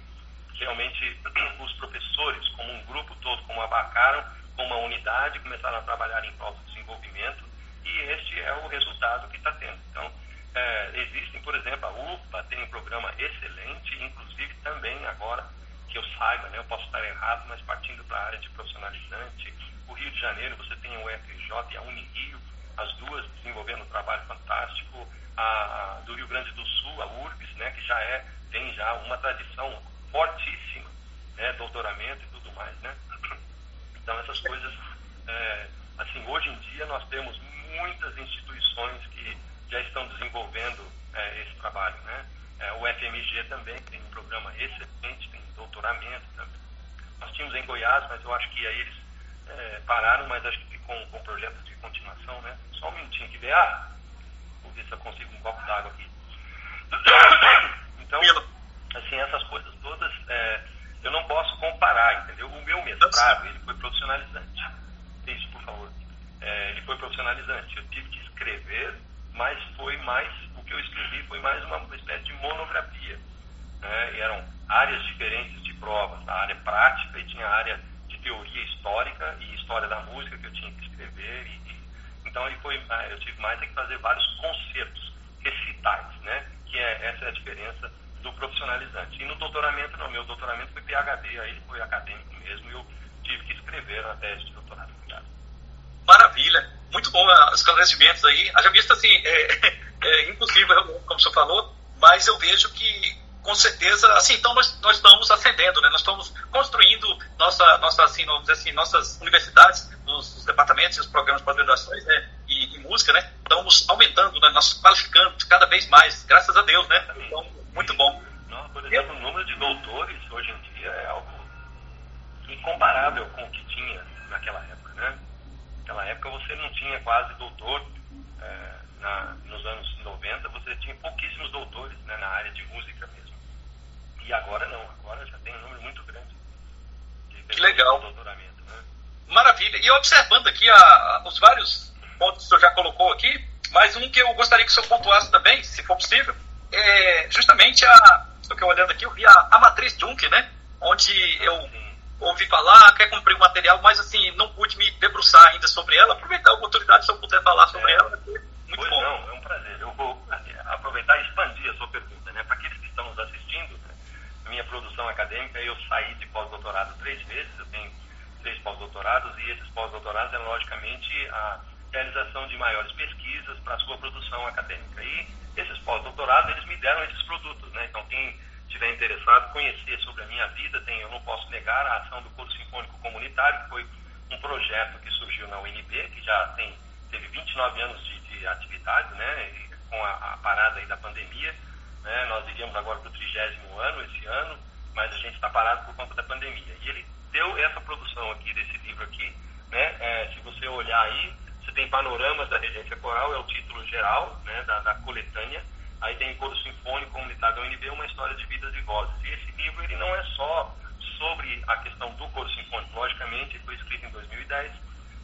realmente os professores, como um grupo todo, como abacaram, com uma unidade, começaram a trabalhar em prol do desenvolvimento e este é o resultado que está tendo. Então, é, existem, por exemplo, a UPA tem um programa excelente, inclusive também agora, que eu saiba, né, eu posso estar errado, mas partindo para a área de profissionalizante, o Rio de Janeiro, você tem o FJ e a Unirio, as duas desenvolvendo um trabalho fantástico, a, a, do Rio Grande do Sul, a URBS, né, que já é, tem já uma tradição fortíssima, né, doutoramento e tudo mais, né. Então essas coisas, é, assim, hoje em dia nós temos muitas instituições que já estão desenvolvendo é, esse trabalho, né. É, o FMG também tem um programa excelente, tem doutoramento também. Nós tínhamos em Goiás, mas eu acho que aí eles é, pararam, mas acho que ficou com, com projeto de continuação, né? Só um minutinho que vê. Ah, vou ver se eu consigo um copo d'água aqui. Então, assim, essas coisas todas, é, eu não posso comparar, entendeu? O meu mestrado, ele foi profissionalizante. Isso, por favor. É, ele foi profissionalizante. Eu tive que escrever, mas foi mais, o que eu escrevi foi mais uma, espécie de monografia. Né? Eram áreas diferentes de provas, a área prática e tinha a área de teoria histórica e história da música que eu tinha que escrever. E, e, então ele foi, eu tive mais que fazer vários concertos, recitais, né? Que é, essa é a diferença do profissionalizante. E no doutoramento, não, meu doutoramento foi PhD, aí foi acadêmico mesmo, e eu tive que escrever a tese de doutorado. Maravilha, muito bom os esclarecimentos aí. Haja visto assim, é, é impossível, como o senhor falou, mas eu vejo que com certeza, assim, então nós, nós estamos ascendendo, né? Nós estamos construindo nossa, nossa assim, vamos dizer assim, nossas universidades, nos, departamentos e os programas de pós-graduações, né? E, e, música, né? Estamos aumentando, né? Nós qualificando cada vez mais, graças a Deus, né? Então, muito bom. Não, por exemplo, o número de doutores hoje em dia é algo incomparável com o que tinha naquela época? Naquela época você não tinha quase doutor, é, na, nos anos 90 você tinha pouquíssimos doutores né, na área de música mesmo. E agora não, agora já tem um número muito grande de que legal. doutoramento. Né? Maravilha. E observando aqui a, a, os vários pontos que o senhor já colocou aqui, mas um que eu gostaria que o senhor pontuasse também, se for possível, é justamente a. Estou olhando aqui, eu vi a, a matriz Junk, né? Onde eu. Ouvi falar, quer cumprir o material, mas assim, não pude me debruçar ainda sobre ela. Aproveitar a oportunidade, se eu puder falar sobre é. ela, muito pois bom. Não, é um prazer. Eu vou aproveitar e expandir a sua pergunta, né? Para aqueles que estão nos assistindo, minha produção acadêmica, eu saí de pós-doutorado três vezes, eu tenho três pós-doutorados, e esses pós-doutorados é, logicamente, a realização de maiores pesquisas para a sua produção acadêmica. E esses pós-doutorados, eles me deram esses produtos, né? Então, quem estiver interessado conhecer sobre a minha vida, tem, eu não posso negar a ação do Coro Sinfônico Comunitário, que foi um projeto que surgiu na UNB, que já tem, teve 29 anos de, de atividade, né? E com a, a parada aí da pandemia, né? Nós iríamos agora para o trigésimo ano esse ano, mas a gente está parado por conta da pandemia. E ele deu essa produção aqui, desse livro aqui, né? É, se você olhar aí, você tem panoramas da regência coral, é o título geral né? da, da coletânea. Aí tem coro sinfônico comunitário da UNB, uma história de vidas e vozes. E esse livro ele não é só sobre a questão do coro sinfônico, logicamente, foi escrito em 2010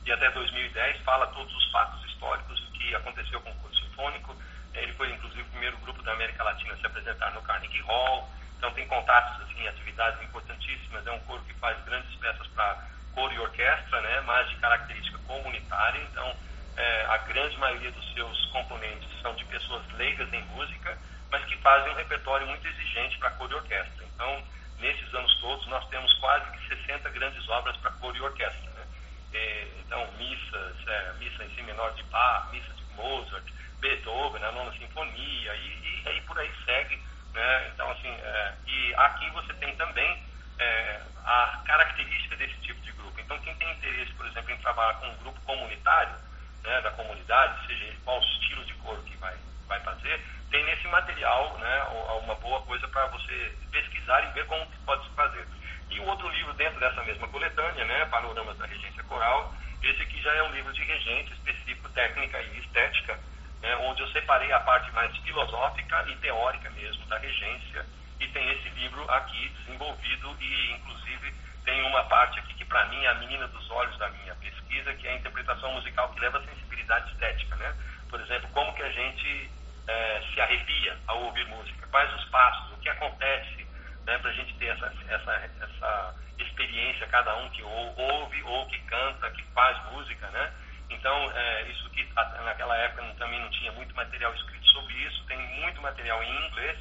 e até 2010 fala todos os fatos históricos do que aconteceu com o coro sinfônico, ele foi, inclusive, o primeiro grupo da América Latina a se apresentar no Carnegie Hall. Então, tem contatos, assim, atividades importantíssimas. É um coro que faz grandes peças para coro e orquestra, né, mas de característica comunitária. Então, é, a grande maioria dos seus componentes são de pessoas leigas em música, mas que fazem um repertório muito exigente para coro e orquestra. Então, nesses anos todos, nós temos quase que 60 grandes obras para coro e orquestra. Né? É, então, missas, é, missa em si menor de Bach, missa de Mozart, Beethoven, a nona sinfonia, e, e aí por aí segue. Né? Então, assim, é, e aqui você tem também é, a característica desse tipo de grupo. Então, quem tem interesse, por exemplo, em trabalhar com um grupo comunitário, né, da comunidade, seja ele qual estilo de coro que vai, vai fazer, tem nesse material né, uma boa coisa para você pesquisar e ver como pode se fazer. E o outro livro dentro dessa mesma coletânea, né, Panoramas da Regência Coral, esse aqui já é um livro de regente específico, técnica e estética, né, onde eu separei a parte mais filosófica e teórica mesmo da regência, e tem esse livro aqui desenvolvido e, inclusive, tem uma parte aqui que, para mim, é a menina dos olhos da minha pesquisa, que é a interpretação musical que leva a sensibilidade estética, né? Por exemplo, como que a gente é, se arrepia ao ouvir música, quais os passos, o que acontece né, para a gente ter essa, essa, essa experiência cada um que ouve ou que canta, que faz música, né? Então, é, isso que naquela época também não tinha muito material escrito sobre isso, tem muito material em inglês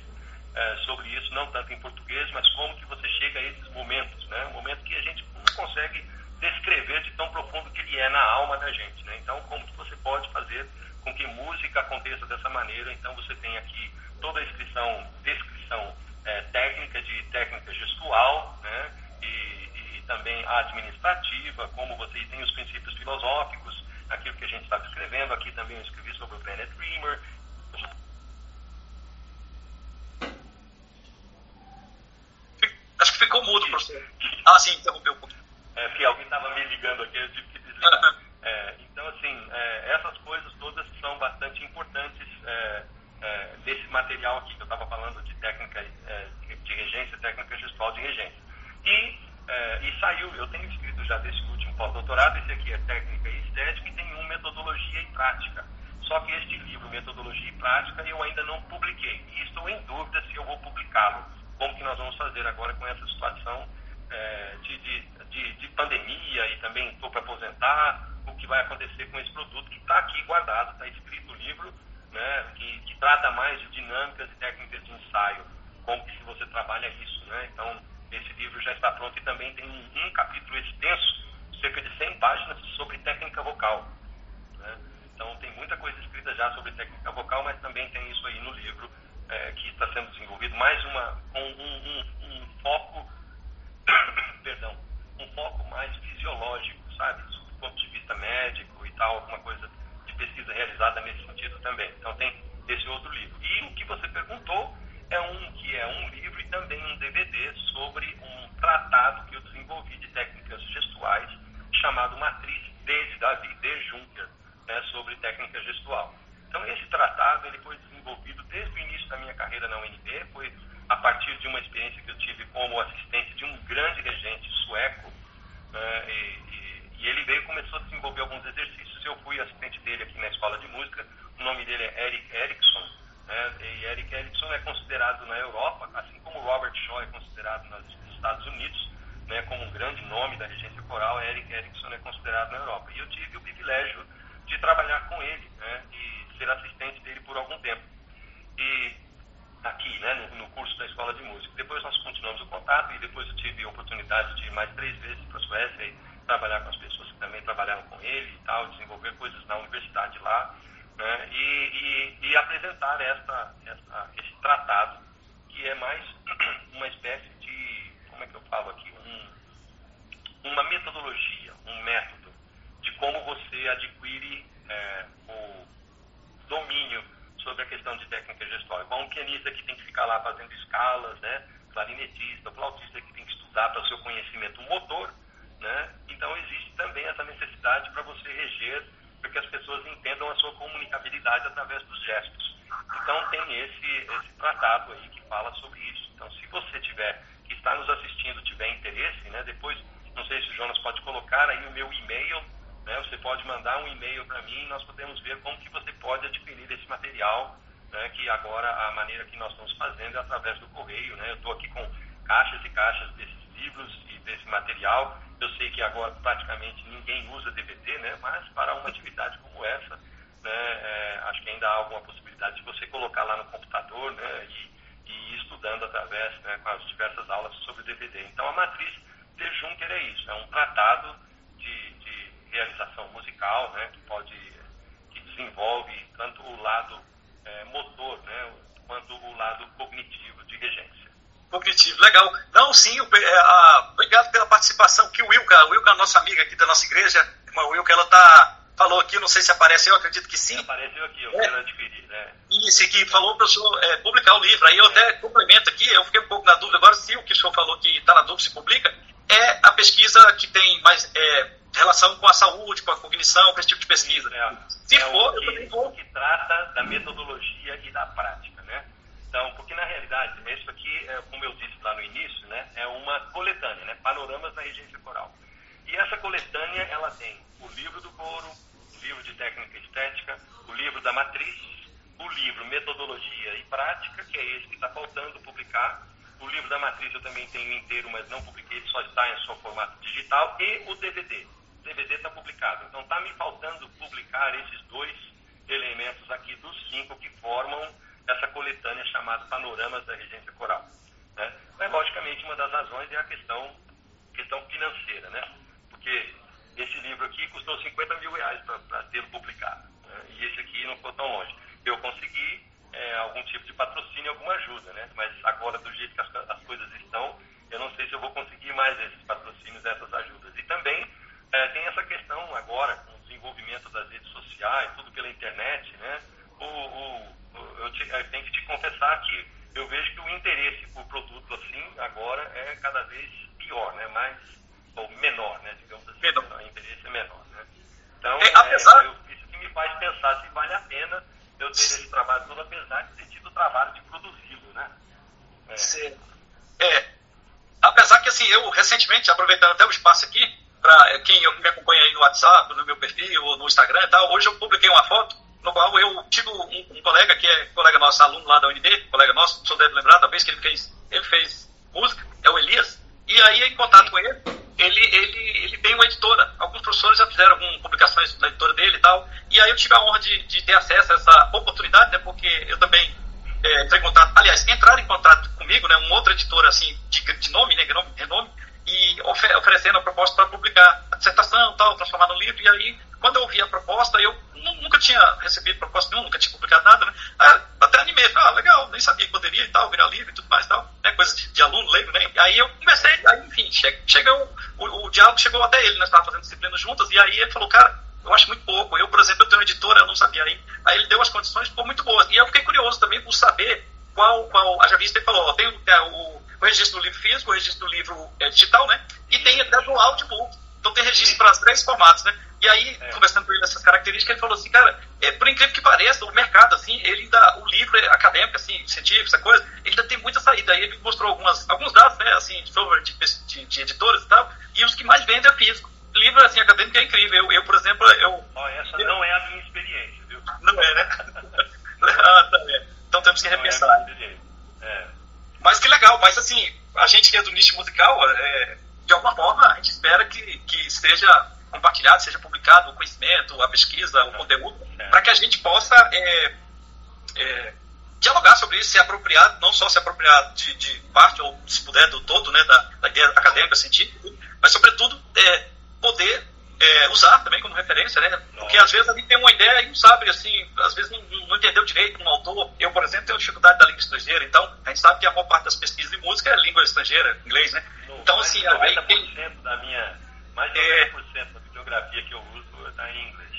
é, sobre isso, não tanto em português, mas como que você chega a esses momentos, né? Um momento que a gente não consegue descrever de tão profundo que ele é na alma da gente, né? Então, como que você pode fazer com que música aconteça dessa maneira? Então, você tem aqui toda a descrição, descrição é, técnica de técnica gestual, né? E, e também administrativa, como você tem os princípios filosóficos, aquilo que a gente está descrevendo. Aqui também eu escrevi sobre o Bennett Dreamer, Acho que Ah, sim, interrompeu um pouquinho. É, que alguém estava me ligando aqui, eu tive que desligar. É, então, assim, é, essas coisas todas são bastante importantes é, é, desse material aqui que eu estava falando de técnica é, de regência, técnica gestual de regência. E, e saiu, eu tenho escrito já desse último pós-doutorado, esse aqui é técnica e estética, e tem um metodologia e prática. Só que este livro, Metodologia e Prática, eu ainda não publiquei. E estou em dúvida se eu vou publicá-lo como que nós vamos fazer agora com essa situação é, de, de, de, de, pandemia e também estou para aposentar, o que vai acontecer com esse produto que está aqui guardado, está escrito no livro, né, que, que, trata mais de dinâmicas e técnicas de ensaio, como que se você trabalha isso. Né? Então, esse livro já está pronto e também tem um, um capítulo extenso, cerca de 100 páginas, sobre técnica vocal. Né? Então, tem muita coisa escrita já sobre técnica vocal, mas também tem isso aí no livro é, que está sendo desenvolvido, mais uma, um, um, um, foco, perdão, um foco mais fisiológico, sabe, do ponto de vista médico e tal, alguma coisa de pesquisa realizada nesse sentido também. Então tem esse outro livro. E o que você perguntou é um que é um livro e também um DVD sobre um tratado que eu desenvolvi de técnicas gestuais chamado Matriz D de Davi D. Juncker, né, sobre técnica gestual. Então esse tratado ele foi desenvolvido desde o início da minha carreira na UNB, foi a partir de uma experiência que eu tive como assistente de um grande regente sueco, né, e, e, e, ele veio começou a desenvolver alguns exercícios. Eu fui assistente dele aqui na escola de música, o nome dele é Eric Erickson, né, e Eric Erickson é considerado na Europa, assim como Robert Shaw é considerado nos Estados Unidos, né, como um grande nome da regência coral, Eric Erickson é considerado na Europa. E eu tive o privilégio de trabalhar com ele né, e ser assistente dele por algum tempo e aqui, né, no, no, curso da escola de música. Depois nós continuamos o contato e depois eu tive a oportunidade de ir mais três vezes para a Suécia e trabalhar com as pessoas que também trabalharam com ele e tal, desenvolver coisas na universidade lá, né, e, e, e, apresentar esta, esta, esse tratado que é mais uma espécie de, como é que eu falo aqui, um, uma metodologia, um método de como você adquire é, o domínio sobre a questão de técnica gestual. Igual um pianista que tem que ficar lá fazendo escalas, né? clarinetista, flautista que tem que estudar para o seu conhecimento motor, né? Então existe também essa necessidade para você reger, para que as pessoas entendam a sua comunicabilidade através dos gestos. Então tem esse, esse tratado aí que fala sobre isso. Então se você tiver, que está nos assistindo, tiver interesse, né? Depois, não sei se o Jonas pode colocar aí o meu e-mail, né? Você pode mandar um e-mail para mim e nós podemos ver como que você pode adquirir esse material, né? que agora a maneira que nós estamos fazendo é através do correio. Né? Eu estou aqui com caixas e caixas desses livros e desse material. Eu sei que agora praticamente ninguém usa DVD, né? mas para uma atividade como essa, né? É, acho que ainda há alguma possibilidade de você colocar lá no computador né? e, e ir estudando através, né? com as diversas aulas sobre DVD. Então a matriz de Juncker é isso, é um tratado de, realização musical, né, que pode, que desenvolve tanto o lado é, motor, né, quanto o lado cognitivo de regência. Cognitivo, legal. Não, sim, é, a, obrigado pela participação. Que o Wilka, a Wilka, nossa amiga aqui da nossa igreja, irmã Wilka, ela tá, falou aqui, não sei se apareceu, acredito que sim. Apareceu aqui, eu é. quero adquirir, né? Isso, que falou para o senhor é, publicar o livro. Aí eu é. até complemento aqui, eu fiquei um pouco na dúvida agora se o que o senhor falou que está na dúvida se publica, é a pesquisa que tem mais é, relação com a saúde, com a cognição, com esse tipo de pesquisa. É, Se é for, que, eu também vou. que trata da metodologia e da prática, né? Então, porque na realidade, isso aqui, é, como eu disse lá no início, né, é uma coletânea, né, panoramas da regência coral. E essa coletânea, ela tem o livro do coro, o livro de técnica estética, o livro da matriz, o livro metodologia e prática, que é esse que está faltando publicar, O livro da Matriz eu também tenho inteiro, mas não publiquei, só está em seu formato digital. E o DVD. DVD está publicado. Então está me faltando publicar esses dois elementos aqui dos cinco que formam essa coletânea chamada Panoramas da Regência Coral. Né? Mas, logicamente, uma das razões é a questão, questão financeira, né? Porque esse livro aqui custou 50 mil reais para ter publicado. Né? E esse aqui não ficou tão longe. Eu consegui é, algum tipo de patrocínio, alguma ajuda, né? Mas agora, do jeito que as, as, coisas estão, eu não sei se eu vou conseguir mais esses patrocínios, essas ajudas. E também é, tem essa questão agora, com o desenvolvimento das redes sociais, tudo pela internet, né? O, o, o eu, te, eu tenho que te confessar que eu vejo que o interesse por produto assim agora é cada vez pior, né? Mais ou menor, né? Digamos assim, menor. o interesse é menor, né? Então, é, apesar... é, eu, isso que me faz pensar se vale a pena eu ter esse trabalho todo, apesar de ter tido o trabalho de produzi-lo, né? É. Sim. É. Apesar que, assim, eu recentemente, aproveitando até o espaço aqui, para quem me acompanha aí no WhatsApp, no meu perfil, ou no Instagram e tal, hoje eu publiquei uma foto no qual eu tive um, um, colega, que é colega nosso, aluno lá da UNB, colega nosso, senhor deve lembrar, talvez que ele fez, ele fez música, é o Elias, e aí em contato com ele, ele, ele, ele tem uma editora. Alguns professores já fizeram algumas publicações na editora dele e tal. E aí eu tive a honra de, de ter acesso a essa oportunidade, né? Porque eu também é, entrei em contato, aliás, entraram em contato comigo, né? Uma outra editora, assim, de, de nome, né? Renome, e oferecendo a proposta para publicar a dissertação tal, transformar no livro. E aí, quando eu ouvi a proposta, eu nunca tinha recebido proposta nenhuma, nunca tinha publicado nada, né? Aí, até animei, ah, legal, nem sabia que poderia e tal, virar livro e tudo mais tal, né? Coisa de, de aluno, leigo, né? E aí eu comecei, aí, enfim, chega, o, o, o, diálogo chegou até ele, nós estávamos fazendo disciplinas juntas, e aí ele falou, cara, eu acho muito pouco. Eu, por exemplo, eu tenho uma editora, eu não sabia aí. Aí ele deu as condições, ficou muito boas. E eu fiquei curioso também por saber qual, qual a Javista falou, tem é, o o registro do livro físico, o registro do livro é, digital, né? E tem até do audiobook. Então tem registro para os três formatos, né? E aí, é. conversando com ele essas características, ele falou assim, cara, é, por incrível que pareça, o mercado, assim, ele ainda, o livro acadêmico, assim, científico, essa coisa, ele ainda tem muita saída. Aí ele mostrou algumas, alguns dados, né, assim, sobre de, de, de editoras e tal, e os que mais vendem é físico. Livro, assim, acadêmico é incrível. Eu, eu por exemplo, eu... Oh, essa eu, não é a minha experiência, viu? Não é, né? ah, tá, é. Então temos que não repensar. É, é Mas que legal, mas assim, a gente que é do nicho musical, é, de alguma forma, a gente espera que, que seja compartilhado, seja publicado o conhecimento, a pesquisa, o conteúdo, é. para que a gente possa é, é, dialogar sobre isso, se apropriar, não só se apropriar de, de, parte, ou se puder, do todo, né, da, da ideia acadêmica, científica, mas, sobretudo, é, poder é, usar também como referência, né? Porque às vezes a gente tem uma ideia e não sabe, assim, às vezes não, não entendeu direito um autor. Eu, por exemplo, tenho dificuldade da língua estrangeira, então a gente sabe que a maior parte das pesquisas de música é língua estrangeira, inglês, né? então, assim, 90% tem... da minha, mais de 90% é, da bibliografia que eu uso está em inglês.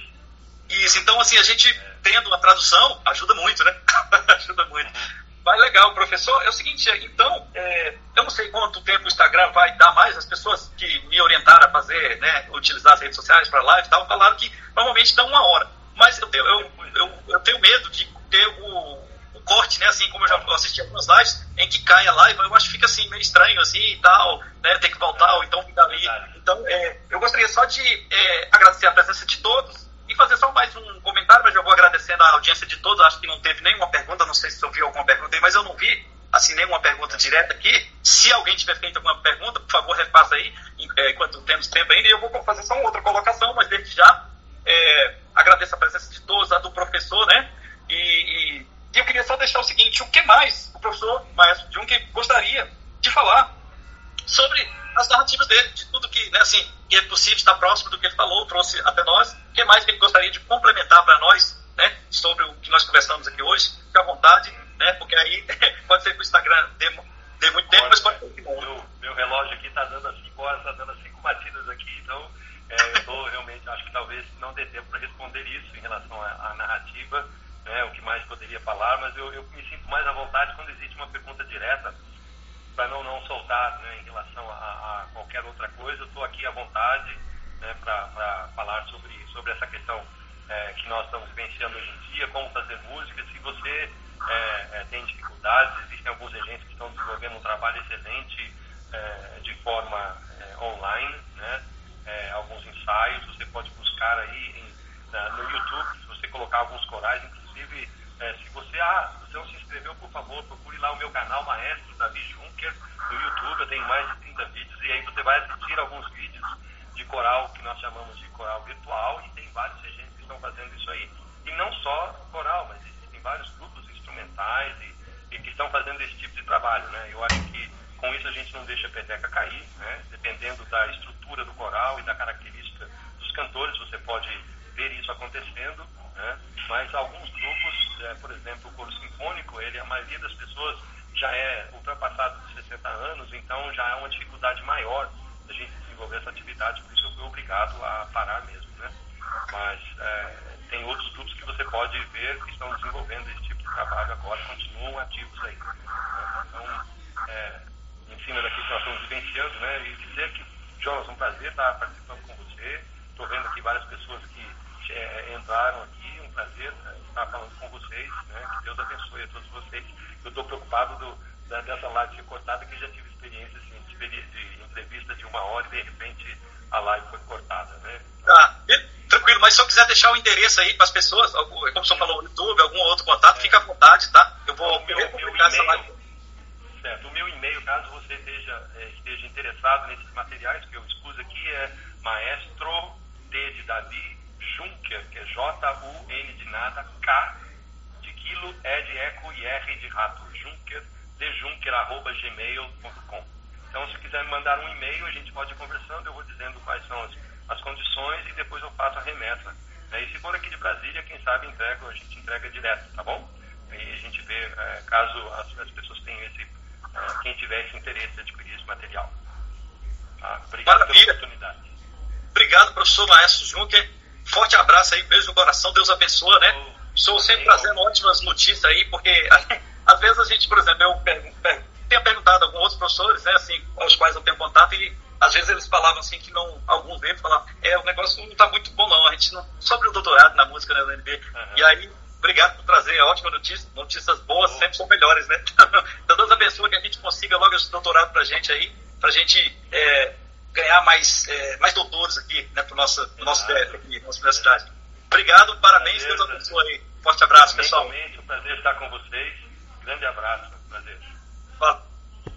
Isso, então, assim, a gente é. tendo uma tradução ajuda muito, né? ajuda muito. Uhum. Mas legal, professor. É o seguinte, então, é, eu não sei quanto tempo o Instagram vai dar mais. As pessoas que me orientaram a fazer, né, utilizar as redes sociais para live e tal, falaram que normalmente dá uma hora. Mas eu tenho, eu, eu, eu tenho medo de ter o, o, corte, né, assim, como eu já assisti algumas lives, em que cai a live, eu acho que fica assim, meio estranho, assim, e tal, né, tem que voltar, ou então ficar ali. Então, é, eu gostaria só de é, agradecer a presença de todos e fazer só mais um comentário, mas eu vou agradecendo a audiência de todos. Acho que não teve nenhuma pergunta, não sei se eu vi alguma pergunta mas eu não vi assim nenhuma pergunta direta aqui. Se alguém tiver feito alguma pergunta, por favor, refaça aí, é, enquanto temos tempo ainda. E eu vou fazer só uma outra colocação, mas desde já é, agradeço a presença de todos, a do professor, né? E, e, e, eu queria só deixar o seguinte: o que mais o professor Maestro Jung gostaria de falar sobre as narrativas dele, de tudo que, né, assim, que é possível estar próximo do que ele falou, trouxe até nós. O que mais que ele gostaria de complementar para nós, né, sobre o que nós conversamos aqui hoje? Fique à vontade, né, porque aí pode ser que o Instagram dê, dê muito tempo, mas pode ser que não. Meu, meu relógio aqui está dando as 5 horas, está dando as 5 batidas aqui, então é, eu estou realmente, acho que talvez não dê tempo para responder isso em relação à narrativa, né, o que mais poderia falar, mas eu, eu me sinto mais à vontade quando existe uma pergunta direta para não, não soltar né, em relação a, a, qualquer outra coisa, estou aqui à vontade né, para falar sobre, sobre essa questão é, que nós estamos vivenciando hoje em dia, como fazer música. Se você é, é, tem dificuldades, existem alguns agentes que estão desenvolvendo um trabalho excelente é, de forma é, online, né, é, alguns ensaios, você pode buscar aí em, na, no YouTube, se você colocar alguns corais, inclusive Se você, ah, você não se inscreveu, por favor, procure lá o meu canal Maestro Davi Juncker no YouTube. Eu tenho mais de 30 vídeos e aí você vai assistir alguns vídeos de coral que nós chamamos de coral virtual e tem vários regentes que estão fazendo isso aí. E não só coral, mas existem vários grupos instrumentais e, e que estão fazendo esse tipo de trabalho, né? Eu acho que com isso a gente não deixa a peteca cair, né? Dependendo da estrutura do coral e da característica dos cantores, você pode ver isso acontecendo, né? Mas alguns grupos, é, por exemplo, o coro sinfônico, ele, a maioria das pessoas já é ultrapassado de 60 anos, então já é uma dificuldade maior da gente desenvolver essa atividade, por isso eu fui obrigado a parar mesmo, né? Mas é, tem outros grupos que você pode ver que estão desenvolvendo esse tipo de trabalho agora, continuam ativos aí. Né? Então, é, em cima daquilo que nós estamos vivenciando, né? E dizer que, Jonas, um prazer estar participando com você. Estou vendo aqui várias pessoas que é, entraram aqui, prazer né, estar falando com vocês, né? Que Deus abençoe a todos vocês. Eu estou preocupado do, da, dessa live ser cortada, que já tive experiência assim, de, entrevista de uma hora e de repente a live foi cortada, né? Tá, tranquilo, mas se eu quiser deixar o endereço aí para as pessoas, como o senhor falou, YouTube, algum outro contato, é. fica à vontade, tá? Eu vou o meu, meu e-mail, certo, o meu e-mail, caso você esteja, é, esteja interessado nesses materiais que eu expus aqui, é maestro D de Davi Junker, que é J-U-N de nada, K de quilo, E de eco e R de rato, Junker, de arroba gmail.com. Então, se quiser me mandar um e-mail, a gente pode ir conversando, eu vou dizendo quais são as, as condições e depois eu faço a remessa. Né? E se for aqui de Brasília, quem sabe entrega, a gente entrega direto, tá bom? E a gente vê, é, caso as, as, pessoas tenham esse, é, quem tiver esse interesse de adquirir esse material. Tá? Obrigado Maravilha. pela oportunidade. Obrigado, professor Maestro Juncker. Forte abraço aí, beijo no coração, Deus abençoe, né? Sou sempre trazendo ótimas notícias aí, porque às vezes a gente, por exemplo, eu pergunto, tenho perguntado a alguns outros professores, né, assim, com os quais eu tenho contato, e às vezes eles falavam assim que não, alguns deles falavam, é, o negócio não está muito bom não, a gente não, sobre o doutorado na música, né, no NB, uhum. e aí, obrigado por trazer ótima notícia, notícias boas uhum. sempre são melhores, né, então Deus abençoe que a gente consiga logo esse doutorado pra gente aí, pra gente é, ganhar mais, é, mais doutores aqui, né, nosso, pro nosso DF aqui, nossa universidade. Obrigado, parabéns, Deus abençoe aí. Forte abraço, pessoal. Um prazer estar com vocês. Grande abraço, prazer. Fala.